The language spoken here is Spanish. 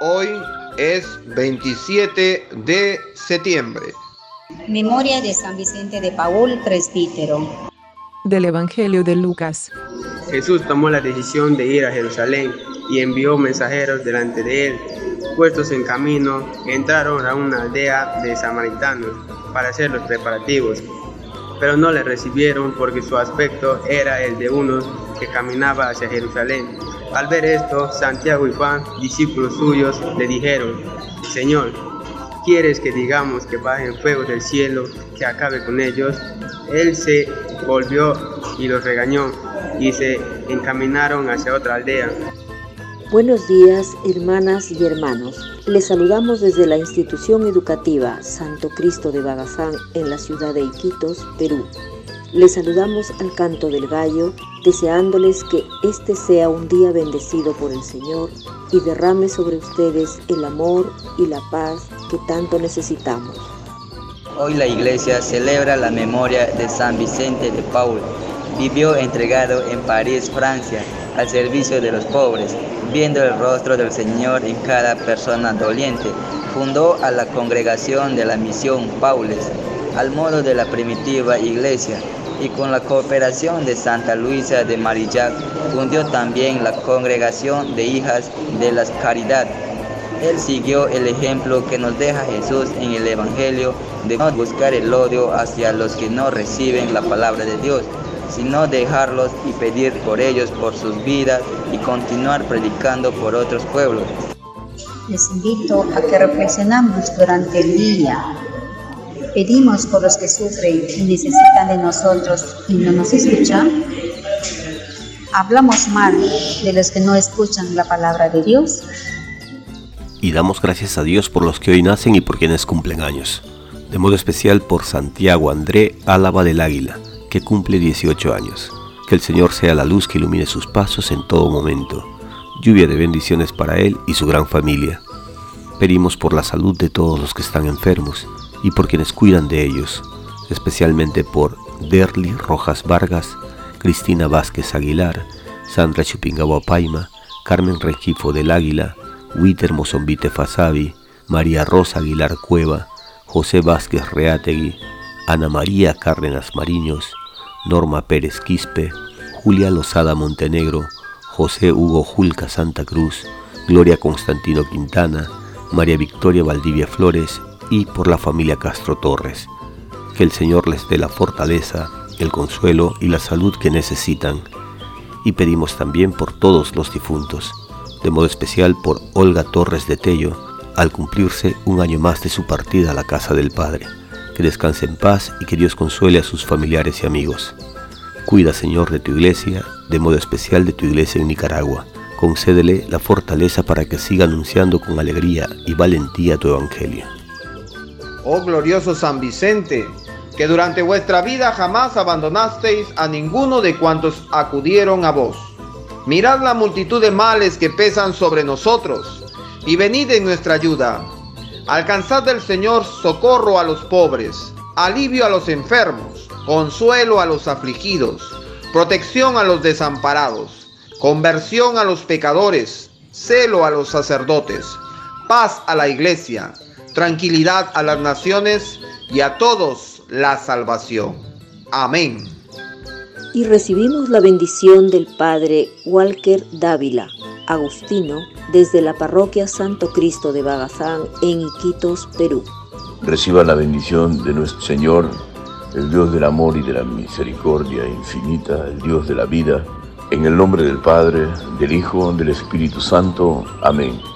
Hoy es 27 de septiembre. Memoria de San Vicente de Paul, presbítero. Del Evangelio de Lucas. Jesús tomó la decisión de ir a Jerusalén y envió mensajeros delante de él. Puestos en camino, entraron a una aldea de samaritanos para hacer los preparativos, pero no le recibieron porque su aspecto era el de uno que caminaba hacia Jerusalén. Al ver esto, Santiago y Juan, discípulos suyos, le dijeron, Señor, ¿quieres que digamos que bajen fuego del cielo, que acabe con ellos? Él se volvió y los regañó y se encaminaron hacia otra aldea. Buenos días, hermanas y hermanos. Les saludamos desde la institución educativa Santo Cristo de Bagazán en la ciudad de Iquitos, Perú. Les saludamos al canto del gallo, deseándoles que este sea un día bendecido por el Señor y derrame sobre ustedes el amor y la paz que tanto necesitamos. Hoy la iglesia celebra la memoria de San Vicente de Paul. Vivió entregado en París, Francia, al servicio de los pobres, viendo el rostro del Señor en cada persona doliente. Fundó a la congregación de la misión Paules, al modo de la primitiva iglesia, y con la cooperación de Santa Luisa de Marillac fundió también la congregación de hijas de la caridad. Él siguió el ejemplo que nos deja Jesús en el Evangelio de no buscar el odio hacia los que no reciben la palabra de Dios, sino dejarlos y pedir por ellos, por sus vidas y continuar predicando por otros pueblos. Les invito a que reflexionamos durante el día pedimos por los que sufren y necesitan de nosotros y no nos escuchan? ¿Hablamos mal de los que no escuchan la palabra de Dios? Y damos gracias a Dios por los que hoy nacen y por quienes cumplen años. De modo especial por Santiago André Álava del Águila, que cumple 18 años. Que el Señor sea la luz que ilumine sus pasos en todo momento. Lluvia de bendiciones para él y su gran familia. Pedimos por la salud de todos los que están enfermos y por quienes cuidan de ellos, especialmente por Derly Rojas Vargas, Cristina Vázquez Aguilar, Sandra Chupingaba Paima, Carmen Regifo del Águila, Witer Mozombite Fasabi, María Rosa Aguilar Cueva, José Vázquez Reategui, Ana María Cárdenas Mariños, Norma Pérez Quispe, Julia Lozada Montenegro, José Hugo Julca Santa Cruz, Gloria Constantino Quintana, María Victoria Valdivia Flores y por la familia Castro Torres. Que el Señor les dé la fortaleza, el consuelo y la salud que necesitan. Y pedimos también por todos los difuntos, de modo especial por Olga Torres de Tello, al cumplirse un año más de su partida a la casa del Padre. Que descanse en paz y que Dios consuele a sus familiares y amigos. Cuida, Señor, de tu iglesia, de modo especial de tu iglesia en Nicaragua. Concédele la fortaleza para que siga anunciando con alegría y valentía tu evangelio oh glorioso San Vicente, que durante vuestra vida jamás abandonasteis a ninguno de cuantos acudieron a vos. Mirad la multitud de males que pesan sobre nosotros y venid en nuestra ayuda. Alcanzad del Señor socorro a los pobres, alivio a los enfermos, consuelo a los afligidos, protección a los desamparados, conversión a los pecadores, celo a los sacerdotes, paz a la iglesia tranquilidad a las naciones y a todos la salvación. Amén. Y recibimos la bendición del Padre Walker Dávila, Agustino, desde la parroquia Santo Cristo de Bagazán en Iquitos, Perú. Reciba la bendición de nuestro Señor, el Dios del amor y de la misericordia infinita, el Dios de la vida, en el nombre del Padre, del Hijo, del Espíritu Santo. Amén